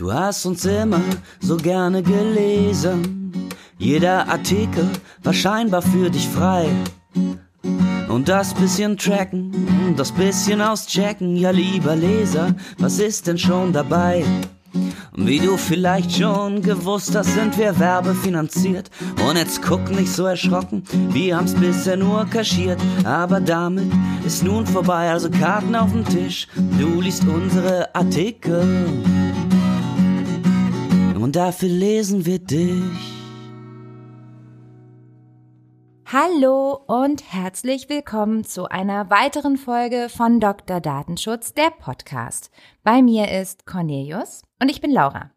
Du hast uns immer so gerne gelesen. Jeder Artikel war scheinbar für dich frei. Und das bisschen tracken, das bisschen auschecken, ja lieber Leser, was ist denn schon dabei? Wie du vielleicht schon gewusst hast, sind wir werbefinanziert. Und jetzt guck nicht so erschrocken, wir haben's bisher nur kaschiert. Aber damit ist nun vorbei, also Karten auf dem Tisch. Du liest unsere Artikel. Und dafür lesen wir dich. Hallo und herzlich willkommen zu einer weiteren Folge von Dr. Datenschutz, der Podcast. Bei mir ist Cornelius und ich bin Laura.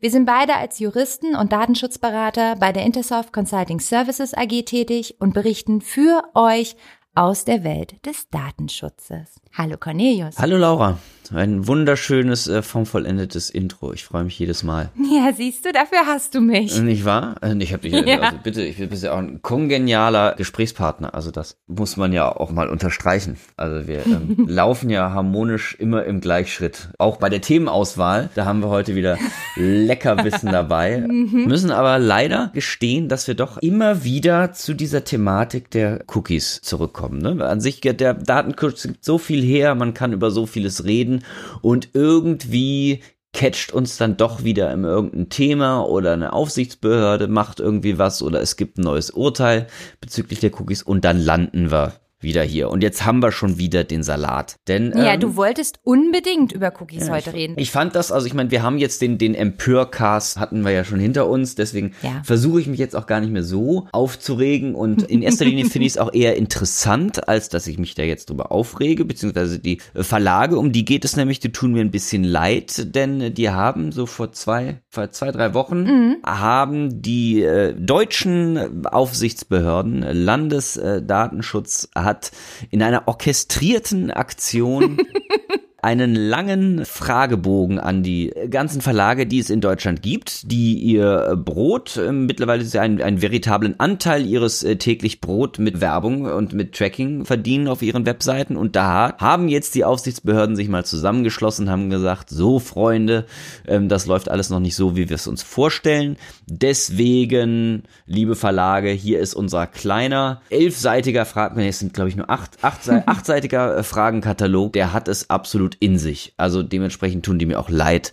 Wir sind beide als Juristen und Datenschutzberater bei der Intersoft Consulting Services AG tätig und berichten für euch aus der Welt des Datenschutzes. Hallo Cornelius. Hallo Laura. Ein wunderschönes, äh, formvollendetes Intro. Ich freue mich jedes Mal. Ja, siehst du, dafür hast du mich. Nicht wahr? Äh, Ich habe dich, Ja. also bitte, ich bin ja auch ein kongenialer Gesprächspartner. Also das muss man ja auch mal unterstreichen. Also wir ähm, laufen ja harmonisch immer im Gleichschritt. Auch bei der Themenauswahl, da haben wir heute wieder Leckerwissen dabei. Müssen aber leider gestehen, dass wir doch immer wieder zu dieser Thematik der Cookies zurückkommen. Ne? An sich, der Datenschutz gibt so viel her, man kann über so vieles reden und irgendwie catcht uns dann doch wieder in irgendein Thema oder eine Aufsichtsbehörde macht irgendwie was oder es gibt ein neues Urteil bezüglich der Cookies und dann landen wir wieder hier. Und jetzt haben wir schon wieder den Salat. Denn Ja, ähm, du wolltest unbedingt über Cookies ja, heute ich, reden. Ich fand das, also ich meine, wir haben jetzt den, den Empörcast hatten wir ja schon hinter uns, deswegen Ja. versuche ich mich jetzt auch gar nicht mehr so aufzuregen und in erster Linie finde ich es auch eher interessant, als dass ich mich da jetzt drüber aufrege, beziehungsweise die äh, Verlage, um die geht es nämlich, die tun mir ein bisschen leid, denn die haben so vor zwei, vor zwei, drei Wochen haben die äh, deutschen Aufsichtsbehörden, Landesdatenschutz hat in einer orchestrierten Aktion einen langen Fragebogen an die ganzen Verlage, die es in Deutschland gibt, die ihr Brot, äh, mittlerweile ist ja ein, einen veritablen Anteil ihres äh, täglich Brot mit Werbung und mit Tracking verdienen auf ihren Webseiten. Und da haben jetzt die Aufsichtsbehörden sich mal zusammengeschlossen, haben gesagt, so Freunde, ähm, das läuft alles noch nicht so, wie wir es uns vorstellen. Deswegen, liebe Verlage, hier ist unser kleiner, elfseitiger Frag, es sind glaube ich nur acht, acht, sei- achtseitiger äh, Fragenkatalog, der hat es absolut in sich. Also dementsprechend tun die mir auch leid,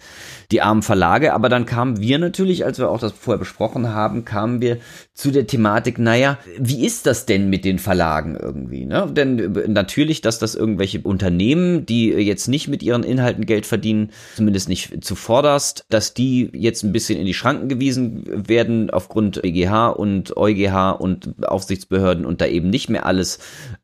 die armen Verlage. Aber dann kamen wir natürlich, als wir auch das vorher besprochen haben, kamen wir zu der Thematik, naja, wie ist das denn mit den Verlagen irgendwie? Ne? Denn äh, natürlich, dass das irgendwelche Unternehmen, die jetzt nicht mit ihren Inhalten Geld verdienen, zumindest nicht zuvorderst, dass die jetzt ein bisschen in die Schranken gewiesen werden aufgrund BGH und EuGH und Aufsichtsbehörden und da eben nicht mehr alles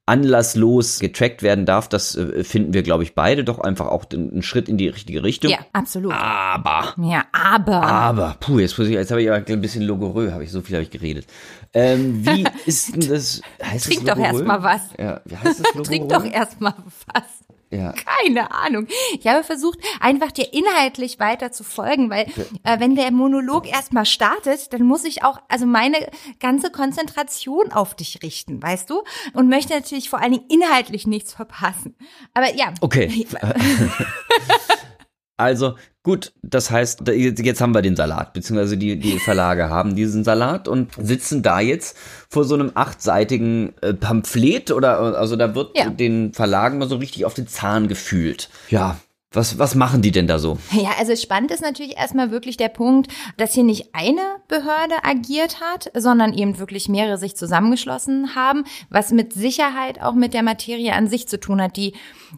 anlasslos getrackt werden darf, das äh, finden wir, glaube ich, beide doch einfach auch einen Schritt in die richtige Richtung. Ja, absolut. Aber Ja, aber. aber, puh, jetzt muss ich, jetzt habe ich aber ein bisschen logorö, habe ich, so viel habe ich geredet. Ähm, wie ist denn das, heißt Trink das doch erst mal was. Ja, wie heißt das logorö? Trink doch erstmal was. Ja. Keine Ahnung. Ich habe versucht, einfach dir inhaltlich weiter zu folgen, weil äh, wenn der Monolog erstmal startet, dann muss ich auch also meine ganze Konzentration auf dich richten, weißt du? Und möchte natürlich vor allen Dingen inhaltlich nichts verpassen. Aber ja. Okay. Also gut, das heißt, da- jetzt jetzt haben wir den Salat, beziehungsweise die, die Verlage haben diesen Salat und sitzen da jetzt vor so einem achtseitigen äh, Pamphlet oder also da wird Ja. den Verlagen mal so richtig auf den Zahn gefühlt. Ja, was, was machen die denn da so? Ja, also spannend ist natürlich erstmal wirklich der Punkt, dass hier nicht eine Behörde agiert hat, sondern eben wirklich mehrere sich zusammengeschlossen haben, was mit Sicherheit auch mit der Materie an sich zu tun hat, die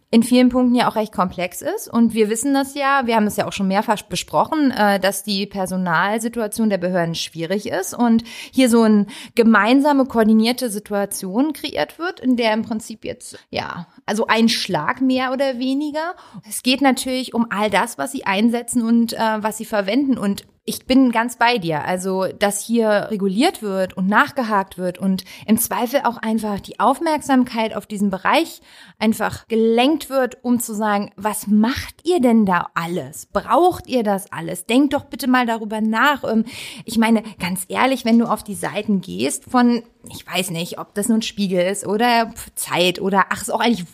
in vielen Punkten ja auch recht komplex ist. Und wir wissen das ja, wir haben es ja auch schon mehrfach besprochen, äh, dass die Personalsituation der Behörden schwierig ist und hier so eine gemeinsame, koordinierte Situation kreiert wird, in der im Prinzip jetzt, ja, also ein Schlag mehr oder weniger. Es geht natürlich um all das, was sie einsetzen und äh, was sie verwenden. Und ich bin ganz bei dir. Also, dass hier reguliert wird und nachgehakt wird und im Zweifel auch einfach die Aufmerksamkeit auf diesen Bereich einfach gelenkt wird, um zu sagen, was macht ihr denn da alles? Braucht ihr das alles? Denkt doch bitte mal darüber nach. Ähm, ich meine, ganz ehrlich, wenn du auf die Seiten gehst von, ich weiß nicht, ob das nun Spiegel ist oder Zeit oder ach, ist auch eigentlich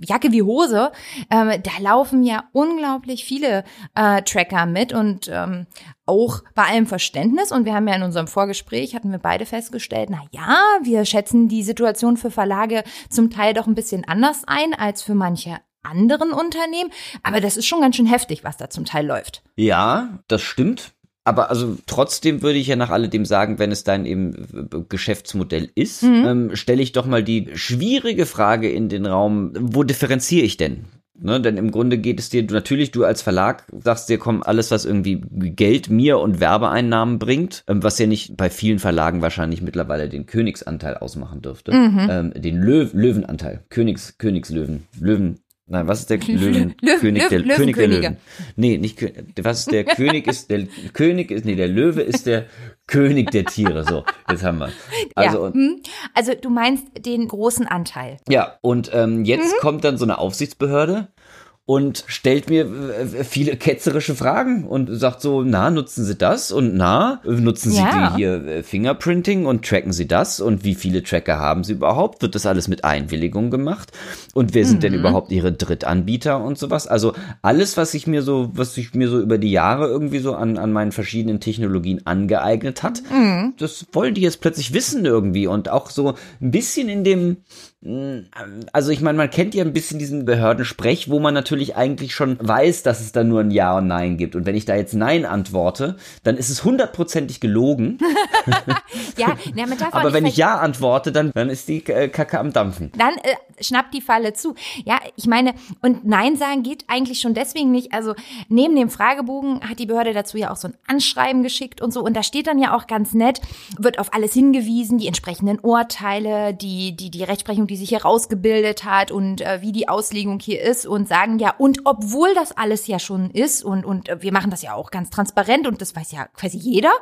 Jacke wie Hose, ähm, da laufen ja unglaublich viele äh, Tracker mit und ähm, auch bei allem Verständnis. Und wir haben ja in unserem Vorgespräch, hatten wir beide festgestellt, na ja, wir schätzen die Situation für Verlage zum Teil doch ein bisschen anders ein als für manche anderen Unternehmen. Aber das ist schon ganz schön heftig, was da zum Teil läuft. Ja, das stimmt. Aber also trotzdem würde ich ja nach alledem sagen, wenn es dein eben Geschäftsmodell ist, mhm. ähm, stelle ich doch mal die schwierige Frage in den Raum, wo differenziere ich denn? Ne, denn im Grunde geht es dir, natürlich, du als Verlag sagst dir, komm, alles, was irgendwie Geld mir und Werbeeinnahmen bringt, ähm, was ja nicht bei vielen Verlagen wahrscheinlich mittlerweile den Königsanteil ausmachen dürfte, mhm. ähm, den Löw Löwenanteil, Königs, Königslöwen, Löwen, Nein, was ist der Löwen, Löwen König der Löwen König der Löwen? Nee, nicht was ist der König ist der König ist nee, der Löwe ist der König der Tiere. So, jetzt haben wir. Also, ja. Hm. also du meinst den großen Anteil. Ja, und ähm, jetzt mhm. kommt dann so eine Aufsichtsbehörde und stellt mir äh, viele ketzerische Fragen und sagt so, na, nutzen Sie das und na, nutzen Sie ja. die hier äh, Fingerprinting und tracken Sie das und wie viele Tracker haben Sie überhaupt? Wird das alles mit Einwilligung gemacht? Und wer sind mhm. denn überhaupt Ihre Drittanbieter und sowas? Also alles, was ich mir so, was ich mir so über die Jahre irgendwie so an, an meinen verschiedenen Technologien angeeignet hat, mhm. das wollen die jetzt plötzlich wissen irgendwie und auch so ein bisschen in dem, also ich meine, man kennt ja ein bisschen diesen Behördensprech, wo man natürlich eigentlich schon weiß, dass es da nur ein Ja und Nein gibt. Und wenn ich da jetzt Nein antworte, dann ist es hundertprozentig gelogen. ja, na, man darf Aber wenn ich Ja antworte, dann, dann ist die äh, Kacke am Dampfen. Dann äh, schnappt die Falle zu. Ja, ich meine, und Nein sagen geht eigentlich schon deswegen nicht. Also neben dem Fragebogen hat die Behörde dazu ja auch so ein Anschreiben geschickt und so. Und da steht dann ja auch ganz nett, wird auf alles hingewiesen, die entsprechenden Urteile, die, die, die Rechtsprechung, die die sich herausgebildet hat und äh, wie die Auslegung hier ist und sagen ja, und obwohl das alles ja schon ist und, und äh, wir machen das ja auch ganz transparent und das weiß ja quasi jeder,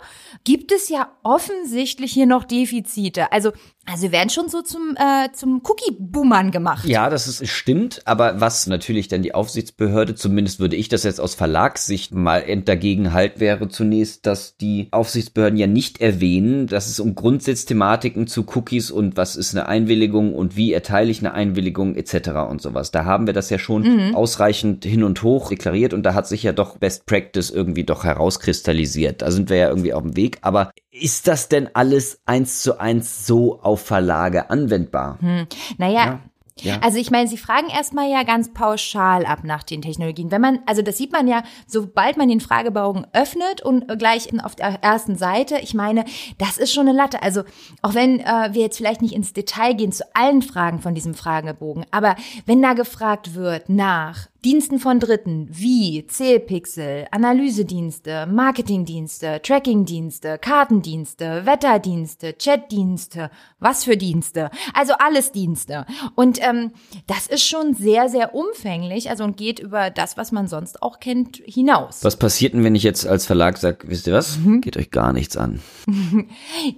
gibt es ja offensichtlich hier noch Defizite. Also also werden schon so zum, äh, zum Cookie-Boomern gemacht. Ja, das ist, stimmt, aber was natürlich dann die Aufsichtsbehörde, zumindest würde ich das jetzt aus Verlagssicht mal dagegen halt, wäre zunächst, dass die Aufsichtsbehörden ja nicht erwähnen, dass es um Grundsatzthematiken zu Cookies und was ist eine Einwilligung und wie erteile ich eine Einwilligung etc. und sowas. Da haben wir das ja schon mhm. ausreichend hin und hoch deklariert und da hat sich ja doch Best Practice irgendwie doch herauskristallisiert. Da sind wir ja irgendwie auf dem Weg, aber ist das denn alles eins zu eins so auf Verlage anwendbar? Hm. Naja, ja. Ja. Also ich meine, Sie fragen erstmal ja ganz pauschal ab nach den Technologien. Wenn man, also das sieht man ja, sobald man den Fragebogen öffnet und gleich auf der ersten Seite, ich meine, das ist schon eine Latte. Also auch wenn äh, wir jetzt vielleicht nicht ins Detail gehen zu allen Fragen von diesem Fragebogen, aber wenn da gefragt wird nach Diensten von Dritten wie Zählpixel, Analysedienste, Marketingdienste, Trackingdienste, Kartendienste, Wetterdienste, Chatdienste, was für Dienste, also alles Dienste. Und ähm, das ist schon sehr, sehr umfänglich, also und geht über das, was man sonst auch kennt, hinaus. Was passiert denn, wenn ich jetzt als Verlag sage, wisst ihr was, mhm. geht euch gar nichts an?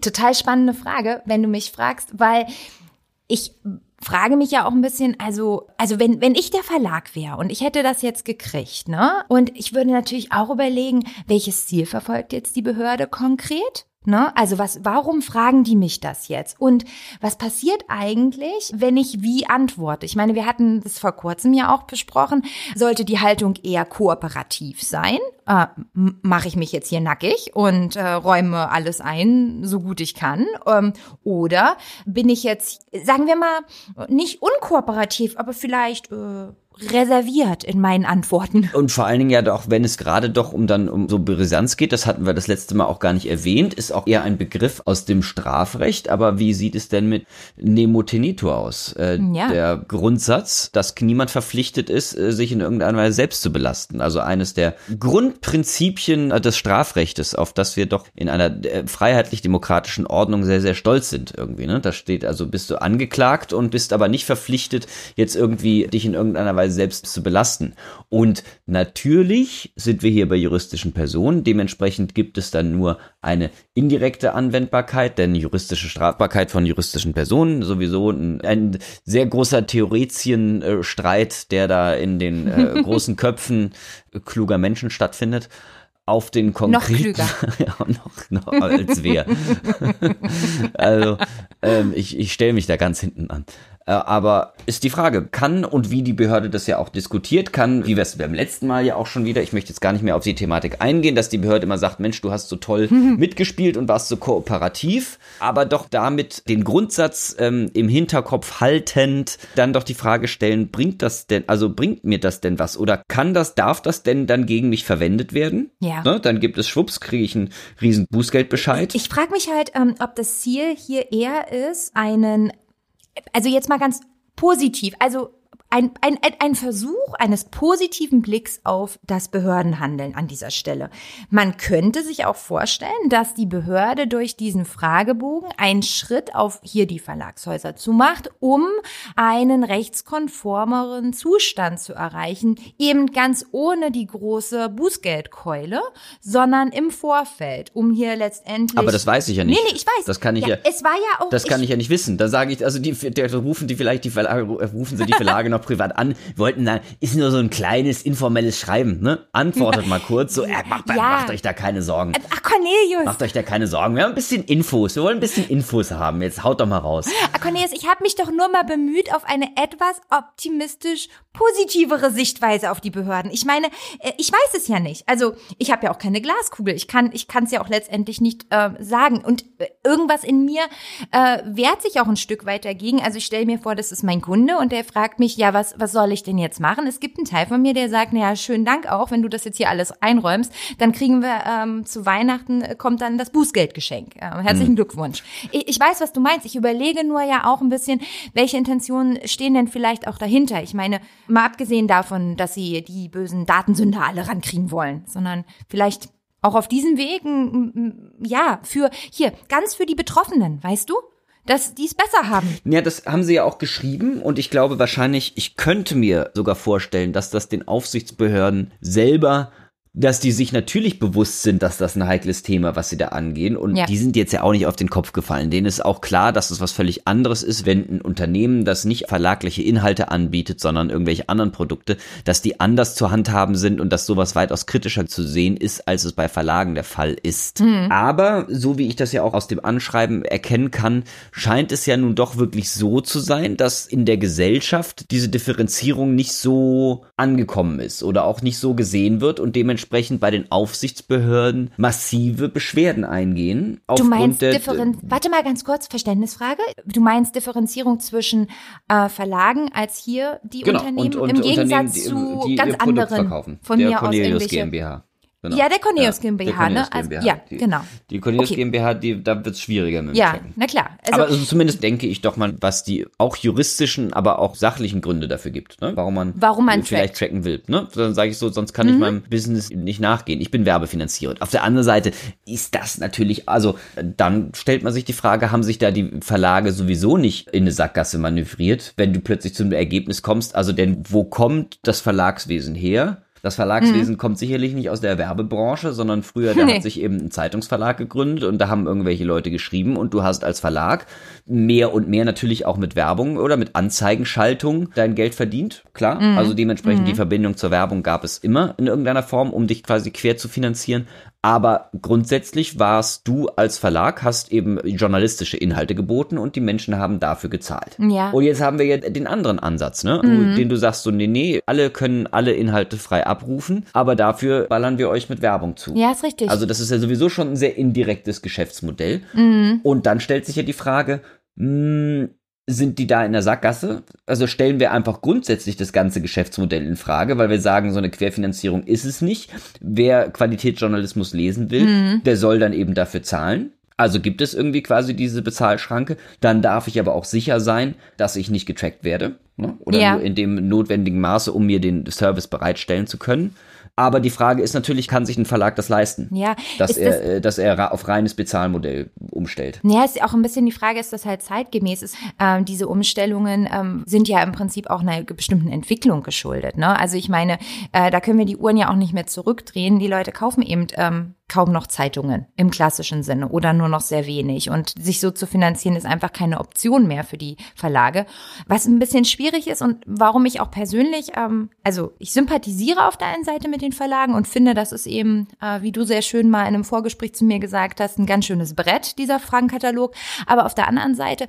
Total spannende Frage, wenn du mich fragst, weil ich frage mich ja auch ein bisschen, also, also wenn, wenn ich der Verlag wäre und ich hätte das jetzt gekriegt, ne? Und ich würde natürlich auch überlegen, welches Ziel verfolgt jetzt die Behörde konkret? Ne? Also was, warum fragen die mich das jetzt? Und was passiert eigentlich, wenn ich wie antworte? Ich meine, wir hatten das vor kurzem ja auch besprochen. Sollte die Haltung eher kooperativ sein? Äh, Mache ich mich jetzt hier nackig und äh, räume alles ein, so gut ich kann? Ähm, oder bin ich jetzt, sagen wir mal, nicht unkooperativ, aber vielleicht äh, reserviert in meinen Antworten. Und vor allen Dingen ja doch, wenn es gerade doch um dann um so Brisanz geht, das hatten wir das letzte Mal auch gar nicht erwähnt, ist auch eher ein Begriff aus dem Strafrecht. Aber wie sieht es denn mit Nemo Tenito aus? Äh, ja. Der Grundsatz, dass niemand verpflichtet ist, äh, sich in irgendeiner Weise selbst zu belasten. Also eines der Grundprinzipien äh, des Strafrechtes, auf das wir doch in einer äh, freiheitlich-demokratischen Ordnung sehr, sehr stolz sind irgendwie. Ne? Da steht also, bist du angeklagt und bist aber nicht verpflichtet, jetzt irgendwie dich in irgendeiner Weise Weise selbst zu belasten. Und natürlich sind wir hier bei juristischen Personen. Dementsprechend gibt es dann nur eine indirekte Anwendbarkeit, denn juristische Strafbarkeit von juristischen Personen sowieso ein, ein sehr großer Theoretienstreit, der da in den äh, großen Köpfen kluger Menschen stattfindet auf den konkreten. Noch klüger. ja, noch, noch als wer. also, ähm, ich, ich stelle mich da ganz hinten an. Äh, aber ist die Frage, kann und wie die Behörde das ja auch diskutiert, kann, wie wir es beim letzten Mal ja auch schon wieder, ich möchte jetzt gar nicht mehr auf die Thematik eingehen, dass die Behörde immer sagt, Mensch, du hast so toll mitgespielt und warst so kooperativ, aber doch damit den Grundsatz ähm, im Hinterkopf haltend, dann doch die Frage stellen, bringt das denn, also bringt mir das denn was oder kann das, darf das denn dann gegen mich verwendet werden? Ja. Ne? Dann gibt es Schwupps, kriege ich einen riesen Bußgeldbescheid. Ich frage mich halt, ähm, ob das Ziel hier eher ist, einen, also jetzt mal ganz positiv, also ein, ein, ein Versuch eines positiven Blicks auf das Behördenhandeln an dieser Stelle. Man könnte sich auch vorstellen, dass die Behörde durch diesen Fragebogen einen Schritt auf hier die Verlagshäuser zumacht, um einen rechtskonformeren Zustand zu erreichen, eben ganz ohne die große Bußgeldkeule, sondern im Vorfeld, um hier letztendlich. Aber das weiß ich ja nicht. Nee, nee, ich weiß. Das kann ich ja. Es war ja auch. Das kann ich, ja nicht wissen. Da sage ich, also die, der, rufen die vielleicht die Verlage, rufen sie die Verlage noch privat an, wollten dann, ist nur so ein kleines informelles Schreiben, ne? Antwortet mal kurz, so, äh, macht, Ja. macht euch da keine Sorgen. Ach, Cornelius. Macht euch da keine Sorgen. Wir haben ein bisschen Infos. Wir wollen ein bisschen Infos haben. Jetzt haut doch mal raus. Ah, Cornelius, ich habe mich doch nur mal bemüht auf eine etwas optimistisch positivere Sichtweise auf die Behörden. Ich meine, äh, ich weiß es ja nicht. Also ich habe ja auch keine Glaskugel. Ich kann, ich kann es ja auch letztendlich nicht äh, sagen. Und äh, irgendwas in mir äh, wehrt sich auch ein Stück weit dagegen. Also ich stelle mir vor, das ist mein Kunde und der fragt mich, ja, was, was soll ich denn jetzt machen? Es gibt einen Teil von mir, der sagt, naja, schönen Dank auch, wenn du das jetzt hier alles einräumst, dann kriegen wir ähm, zu Weihnachten äh, kommt dann das Bußgeldgeschenk. Äh, herzlichen Glückwunsch. Ich, ich weiß, was du meinst. Ich überlege nur ja auch ein bisschen, welche Intentionen stehen denn vielleicht auch dahinter. Ich meine, mal abgesehen davon, dass sie die bösen Datensünder alle rankriegen wollen, sondern vielleicht auch auf diesem Weg, m- m- ja, für, hier, ganz für die Betroffenen, weißt du? Dass die es besser haben. Ja, das haben sie ja auch geschrieben und ich glaube wahrscheinlich, ich könnte mir sogar vorstellen, dass das den Aufsichtsbehörden selber dass die sich natürlich bewusst sind, dass das ein heikles Thema, was sie da angehen. Und Ja. die sind jetzt ja auch nicht auf den Kopf gefallen. Denen ist auch klar, dass es was völlig anderes ist, wenn ein Unternehmen, das nicht verlagliche Inhalte anbietet, sondern irgendwelche anderen Produkte, dass die anders zu handhaben sind und dass sowas weitaus kritischer zu sehen ist, als es bei Verlagen der Fall ist. Aber so wie ich das ja auch aus dem Anschreiben erkennen kann, scheint es ja nun doch wirklich so zu sein, dass in der Gesellschaft diese Differenzierung nicht so angekommen ist oder auch nicht so gesehen wird und dementsprechend bei den Aufsichtsbehörden massive Beschwerden eingehen. Du meinst Differenz Warte mal ganz kurz, Verständnisfrage. Du meinst Differenzierung zwischen äh, Verlagen als hier die genau, Unternehmen und, und im Gegensatz die, zu die ganz ihr Produkt anderen verkaufen. von mir aus Cornelius irgendwelche. GmbH. Genau. Ja, der Cornelius GmbH, ne? Also- ja, die, genau. Die Cornelius Okay. GmbH, die, da wird es schwieriger mit dem Ja, Tracken. na klar. Also, aber also zumindest denke ich doch mal, was die auch juristischen, aber auch sachlichen Gründe dafür gibt, ne? warum man, Warum man vielleicht tracken will. Ne? Dann sage ich so, sonst kann ich meinem Business nicht nachgehen. Ich bin werbefinanziert. Auf der anderen Seite ist das natürlich, also dann stellt man sich die Frage, haben sich da die Verlage sowieso nicht in eine Sackgasse manövriert, wenn du plötzlich zum Ergebnis kommst, also denn wo kommt das Verlagswesen her? Das Verlagswesen kommt sicherlich nicht aus der Werbebranche, sondern früher, da Nee. hat sich eben ein Zeitungsverlag gegründet und da haben irgendwelche Leute geschrieben und du hast als Verlag mehr und mehr natürlich auch mit Werbung oder mit Anzeigenschaltung dein Geld verdient, klar. Also dementsprechend die Verbindung zur Werbung gab es immer in irgendeiner Form, um dich quasi quer zu finanzieren. Aber grundsätzlich warst du als Verlag, hast eben journalistische Inhalte geboten und die Menschen haben dafür gezahlt. Ja. Und jetzt haben wir ja den anderen Ansatz, ne? Wo- Den du sagst so, nee, nee, alle können alle Inhalte frei abrufen, aber dafür ballern wir euch mit Werbung zu. ja, ist richtig. Also das ist ja sowieso schon ein sehr indirektes Geschäftsmodell. Mhm. Und dann stellt sich ja die Frage, mh, sind die da in der Sackgasse? Also stellen wir einfach grundsätzlich das ganze Geschäftsmodell in Frage, weil wir sagen, so eine Querfinanzierung ist es nicht. Wer Qualitätsjournalismus lesen will, Mhm. der soll dann eben dafür zahlen. Also gibt es irgendwie quasi diese Bezahlschranke. Dann darf ich aber auch sicher sein, dass ich nicht getrackt werde. Ne? Oder Ja. nur in dem notwendigen Maße, um mir den Service bereitstellen zu können. Aber die Frage ist natürlich, kann sich ein Verlag das leisten? Ja, dass er, das- äh, dass er auf reines Bezahlmodell umstellt. Ja, ist auch ein bisschen die Frage, ist das halt zeitgemäß ist. Ähm, diese Umstellungen ähm, sind ja im Prinzip auch einer bestimmten Entwicklung geschuldet. Ne? Also ich meine, äh, da können wir die Uhren ja auch nicht mehr zurückdrehen. Die Leute kaufen eben ähm, kaum noch Zeitungen im klassischen Sinne oder nur noch sehr wenig. Und sich so zu finanzieren ist einfach keine Option mehr für die Verlage. Was ein bisschen schwierig ist und warum ich auch persönlich, ähm, also ich sympathisiere auf der einen Seite mit den Verlagen und finde, das ist eben, äh, wie du sehr schön mal in einem Vorgespräch zu mir gesagt hast, ein ganz schönes Brett, dieser Fragenkatalog. Aber auf der anderen Seite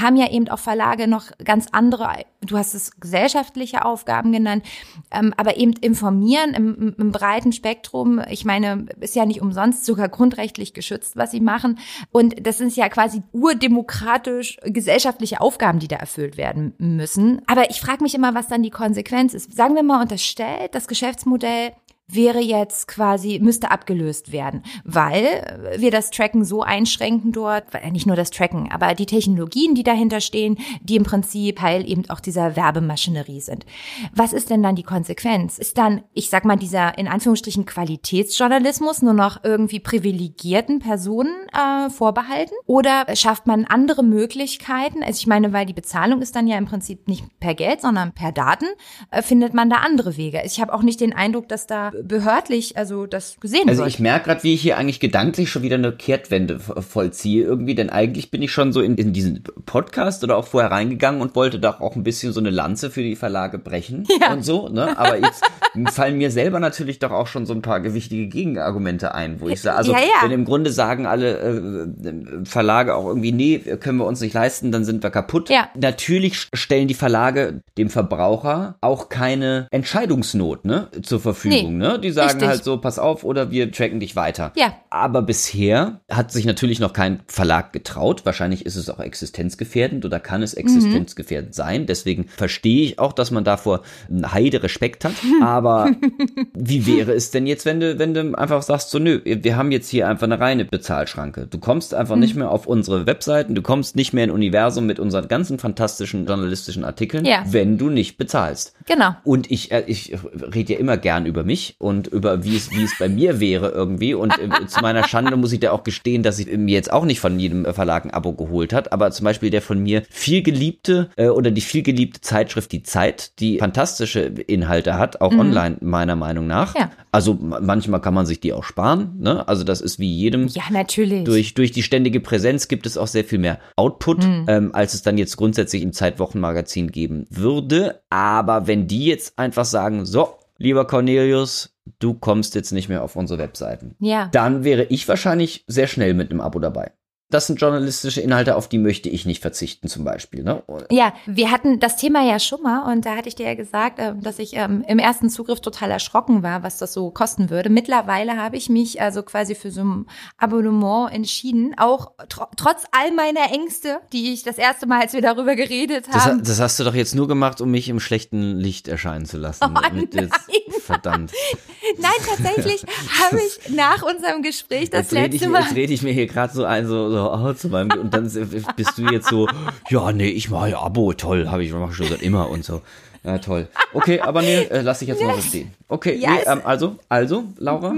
haben ja eben auch Verlage noch ganz andere, du hast es gesellschaftliche Aufgaben genannt, ähm, aber eben informieren im, im, breiten Spektrum. Ich meine, ist ja nicht umsonst sogar grundrechtlich geschützt, was sie machen. Und das sind ja quasi urdemokratisch gesellschaftliche Aufgaben, die da erfüllt werden müssen. Aber ich frage mich immer, was dann die Konsequenz ist. Sagen wir mal unterstellt, das Geschäftsmodell wäre jetzt quasi, müsste abgelöst werden, weil wir das Tracken so einschränken dort, weil nicht nur das Tracken, aber die Technologien, die dahinter stehen, die im Prinzip Teil eben auch dieser Werbemaschinerie sind. Was ist denn dann die Konsequenz? Ist dann, ich sag mal, dieser in Anführungsstrichen Qualitätsjournalismus nur noch irgendwie privilegierten Personen äh, vorbehalten? Oder schafft man andere Möglichkeiten? Also ich meine, weil die Bezahlung ist dann ja im Prinzip nicht per Geld, sondern per Daten, äh, findet man da andere Wege. Ich habe auch nicht den Eindruck, dass da behördlich also das gesehen Also wird. ich merke gerade, wie ich hier eigentlich gedanklich schon wieder eine Kehrtwende vollziehe irgendwie, denn eigentlich bin ich schon so in, in diesen Podcast oder auch vorher reingegangen und wollte doch auch ein bisschen so eine Lanze für die Verlage brechen Ja. und so, ne? Aber jetzt fallen mir selber natürlich doch auch schon so ein paar gewichtige Gegenargumente ein, wo ich sage, also Ja, ja. wenn im Grunde sagen alle äh, Verlage auch irgendwie, nee, können wir uns nicht leisten, dann sind wir kaputt. Ja. Natürlich stellen die Verlage dem Verbraucher auch keine Entscheidungsnot ne, zur Verfügung. Nee, ne? Die sagen richtig. halt so, pass auf, oder wir tracken dich weiter. Ja. Aber bisher hat sich natürlich noch kein Verlag getraut. Wahrscheinlich ist es auch existenzgefährdend oder kann es existenzgefährdend sein. Deswegen verstehe ich auch, dass man davor einen Heide Respekt hat. Aber wie wäre es denn jetzt, wenn du, wenn du einfach sagst, so, nö, wir haben jetzt hier einfach eine reine Bezahlschranke. Du kommst einfach nicht mehr auf unsere Webseiten, du kommst nicht mehr in Universum mit unseren ganzen fantastischen journalistischen Artikeln, Ja. wenn du nicht bezahlst. Genau. Und ich, äh, ich rede ja immer gern über mich und über wie es, wie es bei mir wäre irgendwie. Und äh, zu meiner Schande muss ich da auch gestehen, dass ich mir jetzt auch nicht von jedem Verlag ein Abo geholt hat. Aber zum Beispiel der von mir viel geliebte äh, oder die viel geliebte Zeitschrift Die Zeit, die fantastische Inhalte hat, auch online meiner Meinung nach. Ja. Also ma- manchmal kann man sich die auch sparen. Ne? Also das ist wie jedem Ja, natürlich. Durch, durch die ständige Präsenz gibt es auch sehr viel mehr Output, ähm, als es dann jetzt grundsätzlich im Zeitwochenmagazin geben würde. Aber wenn die jetzt einfach sagen, so, lieber Cornelius, du kommst jetzt nicht mehr auf unsere Webseiten, ja. dann wäre ich wahrscheinlich sehr schnell mit einem Abo dabei. Das sind journalistische Inhalte, auf die möchte ich nicht verzichten, zum Beispiel. Ne? Ja, wir hatten das Thema ja schon mal und da hatte ich dir ja gesagt, ähm, dass ich ähm, im ersten Zugriff total erschrocken war, was das so kosten würde. Mittlerweile habe ich mich also quasi für so ein Abonnement entschieden, auch tr trotz all meiner Ängste, die ich das erste Mal, als wir darüber geredet Das, haben. das hast du doch jetzt nur gemacht, um mich im schlechten Licht erscheinen zu lassen. Oh, nein. verdammt. Nein, tatsächlich habe ich nach unserem Gespräch das Jetzt rede ich, letzte Mal. jetzt rede ich mir hier gerade so ein, so, so oh, zu meinem, und dann bist du jetzt so, ja, nee, ich mache ja Abo, toll, habe ich mach ich schon seit immer und so. Ja, toll. Okay, aber nee, äh, lass ich jetzt mal so stehen. Okay, Ja, nee, ähm, also, also, Laura?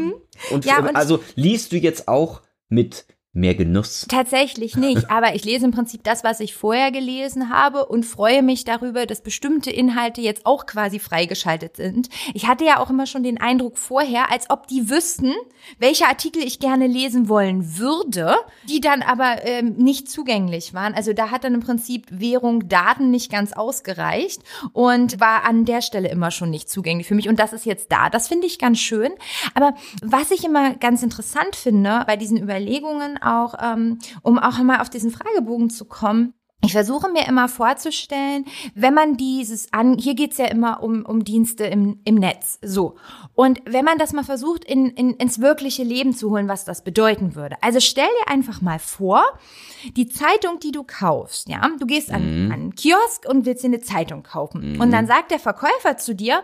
Und, Ja, und- also liest du jetzt auch mit mehr Genuss? Tatsächlich nicht, aber ich lese im Prinzip das, was ich vorher gelesen habe und freue mich darüber, dass bestimmte Inhalte jetzt auch quasi freigeschaltet sind. Ich hatte ja auch immer schon den Eindruck vorher, als ob die wüssten, welche Artikel ich gerne lesen wollen würde, die dann aber ähm, nicht zugänglich waren. Also da hat dann im Prinzip Währung Daten nicht ganz ausgereicht und war an der Stelle immer schon nicht zugänglich für mich. Und das ist jetzt da. Das finde ich ganz schön. Aber was ich immer ganz interessant finde bei diesen Überlegungen auch, ähm, um auch mal auf diesen Fragebogen zu kommen, ich versuche mir immer vorzustellen, wenn man dieses an, hier geht's ja immer um, um Dienste im, im Netz, so. Und wenn man das mal versucht, in, in, ins wirkliche Leben zu holen, was das bedeuten würde. Also stell dir einfach mal vor, die Zeitung, die du kaufst, ja, du gehst an, an einen Kiosk und willst dir eine Zeitung kaufen. Und dann sagt der Verkäufer zu dir,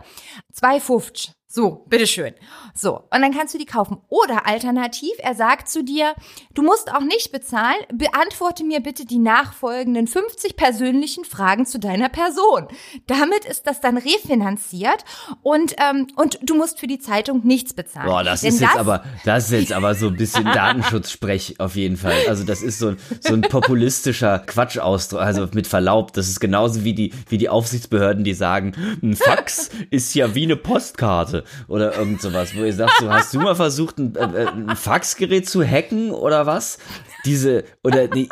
2,50. So, bitteschön. So, und dann kannst du die kaufen. Oder alternativ, er sagt zu dir, du musst auch nicht bezahlen, beantworte mir bitte die nachfolgenden 50 persönlichen Fragen zu deiner Person. Damit ist das dann refinanziert und, ähm, und du musst für die Zeitung nichts bezahlen. Boah, das Denn ist jetzt aber, das ist jetzt aber so ein bisschen Datenschutzsprech auf jeden Fall. Also das ist so, so ein populistischer Quatschausdruck, also mit Verlaub, das ist genauso wie die, wie die Aufsichtsbehörden, die sagen, ein Fax ist ja wie eine Postkarte oder irgend sowas, wo ihr sagt, so, hast du mal versucht, ein, äh, ein Faxgerät zu hacken oder was? Diese, oder, nee,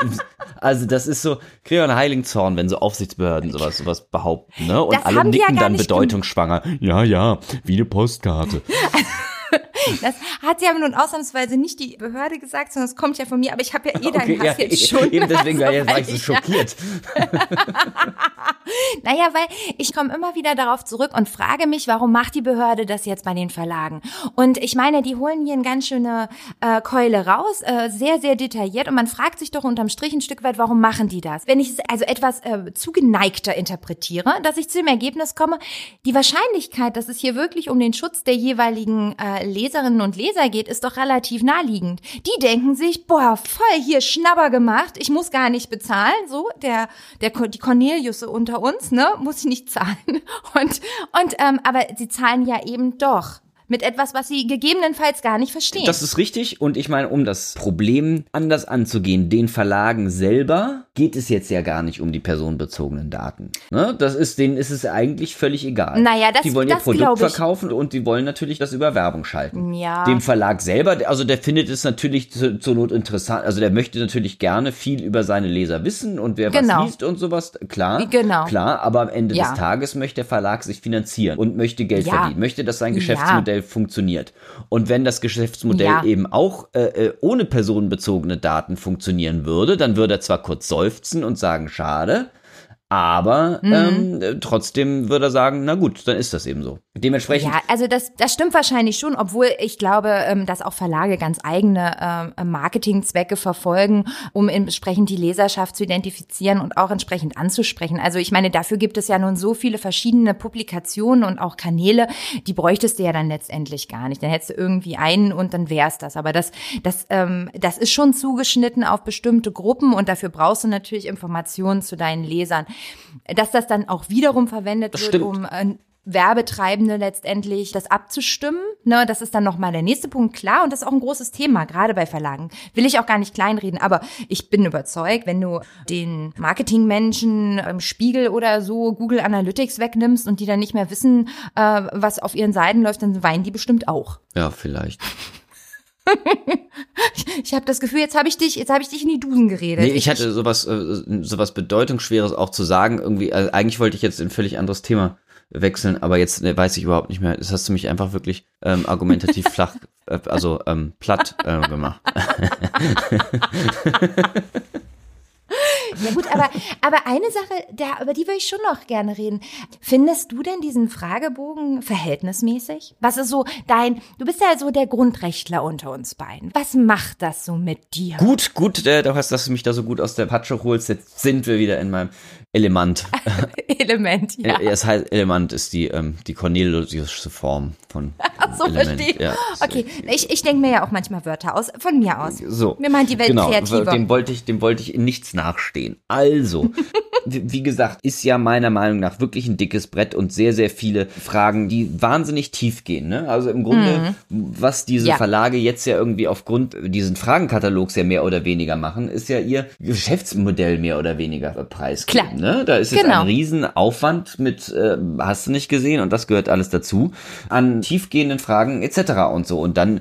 also das ist so, kriege einen heiligen Zorn, wenn so Aufsichtsbehörden sowas, sowas behaupten, ne? Und Das alle die ja nicken gar dann bedeutungsschwanger. Ja, ja, wie eine Postkarte. Das hat ja nun ausnahmsweise nicht die Behörde gesagt, sondern es kommt ja von mir, aber ich habe ja eh deinen Okay, Hass ja, jetzt schon. eben deswegen war, Also, war ich so schockiert. Naja, weil ich komme immer wieder darauf zurück und frage mich, warum macht die Behörde das jetzt bei den Verlagen? Und ich meine, die holen hier eine ganz schöne äh, Keule raus, äh, sehr, sehr detailliert. Und man fragt sich doch unterm Strich ein Stück weit, warum machen die das? Wenn ich es also etwas äh, zugeneigter interpretiere, dass ich zu dem Ergebnis komme, die Wahrscheinlichkeit, dass es hier wirklich um den Schutz der jeweiligen äh, Leserinnen und Leser geht, ist doch relativ naheliegend. Die denken sich, boah, voll hier Schnabber gemacht, ich muss gar nicht bezahlen, so, der, der, die Cornelius unter uns, ne, muss ich nicht zahlen. Und, und, ähm, aber sie zahlen ja eben doch. Mit etwas, was sie gegebenenfalls gar nicht verstehen. Das ist richtig. Und ich meine, um das Problem anders anzugehen, den Verlagen selber geht es jetzt ja gar nicht um die personenbezogenen Daten. Ne? Das ist, denen ist es eigentlich völlig egal. Naja, das- Die wollen ihr das Produkt glaub ich. verkaufen und die wollen natürlich das über Werbung schalten. Ja. Dem Verlag selber, also der findet es natürlich zu, zur Not interessant, also der möchte natürlich gerne viel über seine Leser wissen und wer Genau. was liest und sowas, klar. Genau. Klar, aber am Ende Ja. des Tages möchte der Verlag sich finanzieren und möchte Geld Ja. verdienen, möchte, dass sein. Geschäftsmodell funktioniert. Und wenn das Geschäftsmodell eben auch äh, äh, ohne personenbezogene Daten funktionieren würde, dann würde er zwar kurz seufzen und sagen, schade, aber Mhm. ähm, äh, trotzdem würde er sagen, na gut, dann ist das eben so. Dementsprechend Ja, also das, das stimmt wahrscheinlich schon, obwohl ich glaube, ähm, dass auch Verlage ganz eigene ähm, Marketingzwecke verfolgen, um entsprechend die Leserschaft zu identifizieren und auch entsprechend anzusprechen. Also ich meine, dafür gibt es ja nun so viele verschiedene Publikationen und auch Kanäle, die bräuchtest du ja dann letztendlich gar nicht. Dann hättest du irgendwie einen und dann wär's das. Aber das, das, ähm, das ist schon zugeschnitten auf bestimmte Gruppen und dafür brauchst du natürlich Informationen zu deinen Lesern. Dass das dann auch wiederum verwendet wird, stimmt. um äh, Werbetreibende letztendlich das abzustimmen. Ne, das ist dann nochmal der nächste Punkt, klar. Und das ist auch ein großes Thema, gerade bei Verlagen. Will ich auch gar nicht kleinreden, aber ich bin überzeugt, wenn du den Marketingmenschen im Spiegel oder so Google Analytics wegnimmst und die dann nicht mehr wissen, äh, was auf ihren Seiten läuft, dann weinen die bestimmt auch. ja, vielleicht. Ich habe das Gefühl, jetzt habe ich dich, jetzt habe ich dich in die Dusen geredet. Nee, ich hatte sowas, äh, sowas Bedeutungsschweres auch zu sagen. Irgendwie, also eigentlich wollte ich jetzt ein völlig anderes Thema wechseln, aber jetzt äh, weiß ich überhaupt nicht mehr. Das hast du mich einfach wirklich ähm, argumentativ flach, äh, also ähm, platt äh, gemacht. Ja gut, aber, aber eine Sache, da, über die würde ich schon noch gerne reden. Findest du denn diesen Fragebogen verhältnismäßig? Was ist so dein, du bist ja so der Grundrechtler unter uns beiden. Was macht das so mit dir? Gut, gut, äh, du hast, dass du mich da so gut aus der Patsche holst. Jetzt sind wir wieder in meinem Element. Element, ja. Das heißt, Element ist die, ähm, die Corneliusche Form von Ach so, Element. verstehe. Ja, okay, ich, ich denke mir ja auch manchmal Wörter aus, von mir aus. So. Mir meint die Welt genau, kreativer. Dem wollte ich, dem wollte ich in nichts nachstehen. Also, wie gesagt, ist ja meiner Meinung nach wirklich ein dickes Brett und sehr, sehr viele Fragen, die wahnsinnig tief gehen. Ne? Also im Grunde, was diese Mhm. Ja. Verlage jetzt ja irgendwie aufgrund diesen Fragenkatalogs ja mehr oder weniger machen, ist ja ihr Geschäftsmodell mehr oder weniger preisgeben. Klar. Ne? Da ist jetzt Genau. ein Riesenaufwand mit, äh, hast du nicht gesehen und das gehört alles dazu, an tiefgehenden Fragen etc. und so. Und dann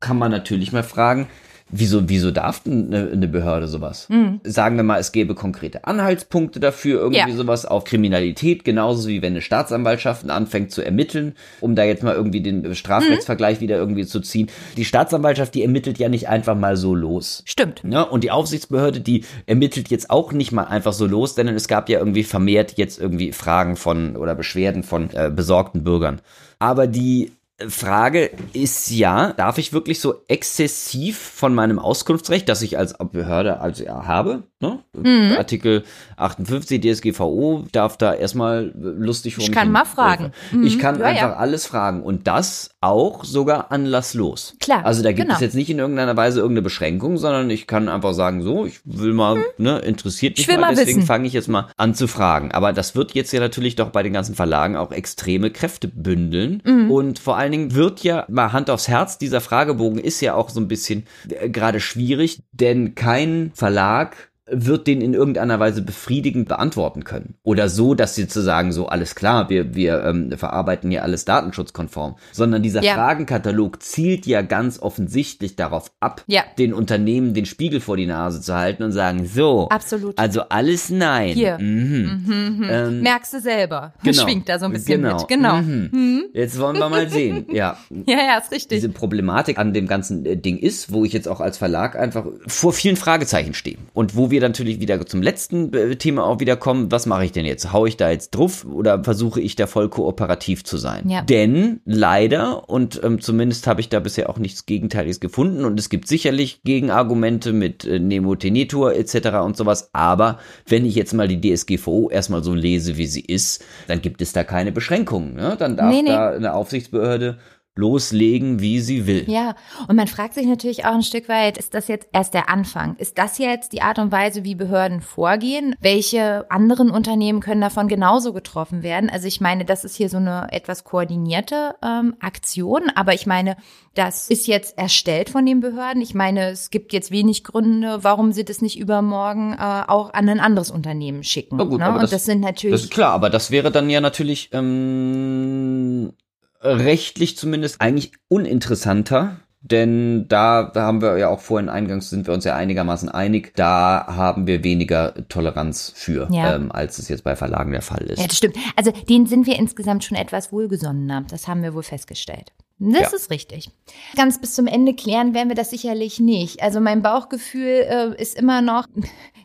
kann man natürlich mal fragen, wieso, wieso darf denn eine, eine Behörde sowas? Sagen wir mal, es gäbe konkrete Anhaltspunkte dafür, irgendwie Mhm. Ja. sowas auf Kriminalität, genauso wie wenn eine Staatsanwaltschaft anfängt zu ermitteln, um da jetzt mal irgendwie den Strafrechtsvergleich wieder irgendwie zu ziehen. Die Staatsanwaltschaft, die ermittelt ja nicht einfach mal so los. Stimmt. Ne? Und die Aufsichtsbehörde, die ermittelt jetzt auch nicht mal einfach so los, denn es gab ja irgendwie vermehrt jetzt irgendwie Fragen von oder Beschwerden von äh, besorgten Bürgern. Aber die Frage ist ja, darf ich wirklich so exzessiv von meinem Auskunftsrecht, das ich als Behörde also ja habe, Ne? Mhm. Artikel 58 DSGVO darf da erstmal lustig Ich kann mal fragen. Ich kann ja, einfach ja. alles fragen und das auch sogar anlasslos. Klar. Also da gibt genau. es jetzt nicht in irgendeiner Weise irgendeine Beschränkung, sondern ich kann einfach sagen, so, ich will mal, mhm. ne, interessiert mich mal, mal deswegen fange ich jetzt mal an zu fragen. Aber das wird jetzt ja natürlich doch bei den ganzen Verlagen auch extreme Kräfte bündeln. Mhm. Und vor allen Dingen wird ja mal Hand aufs Herz, dieser Fragebogen ist ja auch so ein bisschen äh, gerade schwierig, denn kein Verlag wird den in irgendeiner Weise befriedigend beantworten können. Oder so, dass sie zu sagen, so alles klar, wir, wir ähm, verarbeiten ja alles datenschutzkonform. Sondern dieser ja. Fragenkatalog zielt ja ganz offensichtlich darauf ab, ja. den Unternehmen den Spiegel vor die Nase zu halten und sagen, so, Absolut. also alles nein. Hier. Mhm. Mhm, mhm. Ähm, Merkst du selber. Genau. Schwingt da so ein bisschen genau. mit. Genau. Mhm. mhm. Jetzt wollen wir mal sehen. Ja. ja, ja, ist richtig. Diese Problematik an dem ganzen äh, Ding ist, wo ich jetzt auch als Verlag einfach vor vielen Fragezeichen stehe. Und wo wir wir natürlich wieder zum letzten äh, Thema auch wieder kommen. Was mache ich denn jetzt? Hau ich da jetzt drauf oder versuche ich da voll kooperativ zu sein? Ja. Denn leider, und ähm, zumindest habe ich da bisher auch nichts Gegenteiliges gefunden, und es gibt sicherlich Gegenargumente mit äh, Nemo Tenetur etc. und sowas, aber wenn ich jetzt mal die DSGVO erstmal so lese, wie sie ist, dann gibt es da keine Beschränkungen. Ne? Dann darf nee, nee. da eine Aufsichtsbehörde loslegen, wie sie will. Ja, und man fragt sich natürlich auch ein Stück weit, ist das jetzt erst der Anfang? Ist das jetzt die Art und Weise, wie Behörden vorgehen? Welche anderen Unternehmen können davon genauso getroffen werden? Also ich meine, das ist hier so eine etwas koordinierte ähm, Aktion, aber ich meine, das ist jetzt erstellt von den Behörden. Ich meine, es gibt jetzt wenig Gründe, warum sie das nicht übermorgen äh, auch an ein anderes Unternehmen schicken. gut, ne? Und das, das, sind natürlich. Das ist klar, aber das wäre dann ja natürlich ähm, rechtlich zumindest eigentlich uninteressanter. Denn da, haben wir ja auch vorhin eingangs sind wir uns ja einigermaßen einig, da haben wir weniger Toleranz für, ja. ähm, als es jetzt bei Verlagen der Fall ist. Ja, das stimmt. Also denen sind wir insgesamt schon etwas wohlgesonnener. Das haben wir wohl festgestellt. Das ja. ist richtig. Ganz bis zum Ende klären werden wir das sicherlich nicht. Also mein Bauchgefühl äh, ist immer noch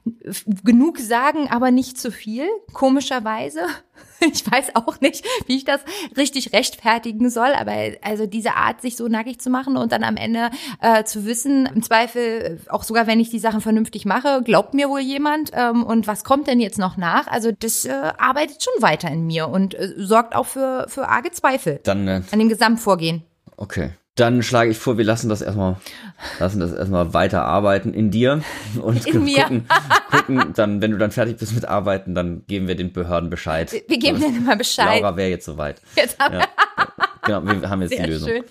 genug sagen, aber nicht zu viel, komischerweise. Ich weiß auch nicht, wie ich das richtig rechtfertigen soll, aber also diese Art, sich so nackig zu machen und dann am Ende äh, zu wissen, im Zweifel, auch sogar wenn ich die Sachen vernünftig mache, glaubt mir wohl jemand ähm, und was kommt denn jetzt noch nach? Also das äh, arbeitet schon weiter in mir und äh, sorgt auch für, für arge Zweifel dann, äh, an dem Gesamtvorgehen. Okay. Dann schlage ich vor, wir lassen das erstmal, lassen das erstmal weiter arbeiten in dir und in mir. gucken, gucken, dann, wenn du dann fertig bist mit Arbeiten, dann geben wir den Behörden Bescheid. Wir geben denen mal Bescheid. Laura wäre jetzt soweit. Jetzt haben ja. Genau, wir haben jetzt Sehr die Lösung. Schön.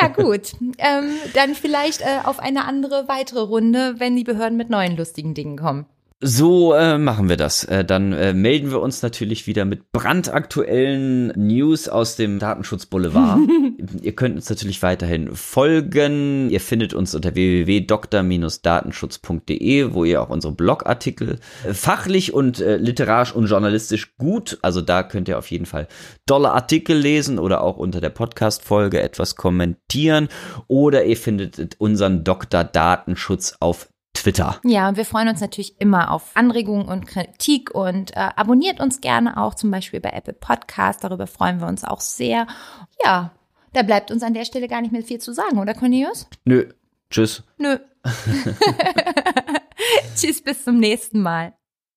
Ja, gut. ähm, dann vielleicht äh, auf eine andere weitere Runde, wenn die Behörden mit neuen lustigen Dingen kommen. So äh, machen wir das. Äh, dann äh, melden wir uns natürlich wieder mit brandaktuellen News aus dem Datenschutz Boulevard. ihr könnt uns natürlich weiterhin folgen. Ihr findet uns unter www.dr-datenschutz.de, wo ihr auch unsere Blogartikel äh, fachlich und äh, literarisch und journalistisch gut, also da könnt ihr auf jeden Fall tolle Artikel lesen oder auch unter der Podcast-Folge etwas kommentieren. Oder ihr findet unseren Dr. Datenschutz auf Twitter. Ja, und wir freuen uns natürlich immer auf Anregungen und Kritik und äh, abonniert uns gerne auch zum Beispiel bei Apple Podcast. Darüber freuen wir uns auch sehr. Ja, da bleibt uns an der Stelle gar nicht mehr viel zu sagen, oder Cornelius? Nö. Tschüss. Nö. Tschüss, bis zum nächsten Mal.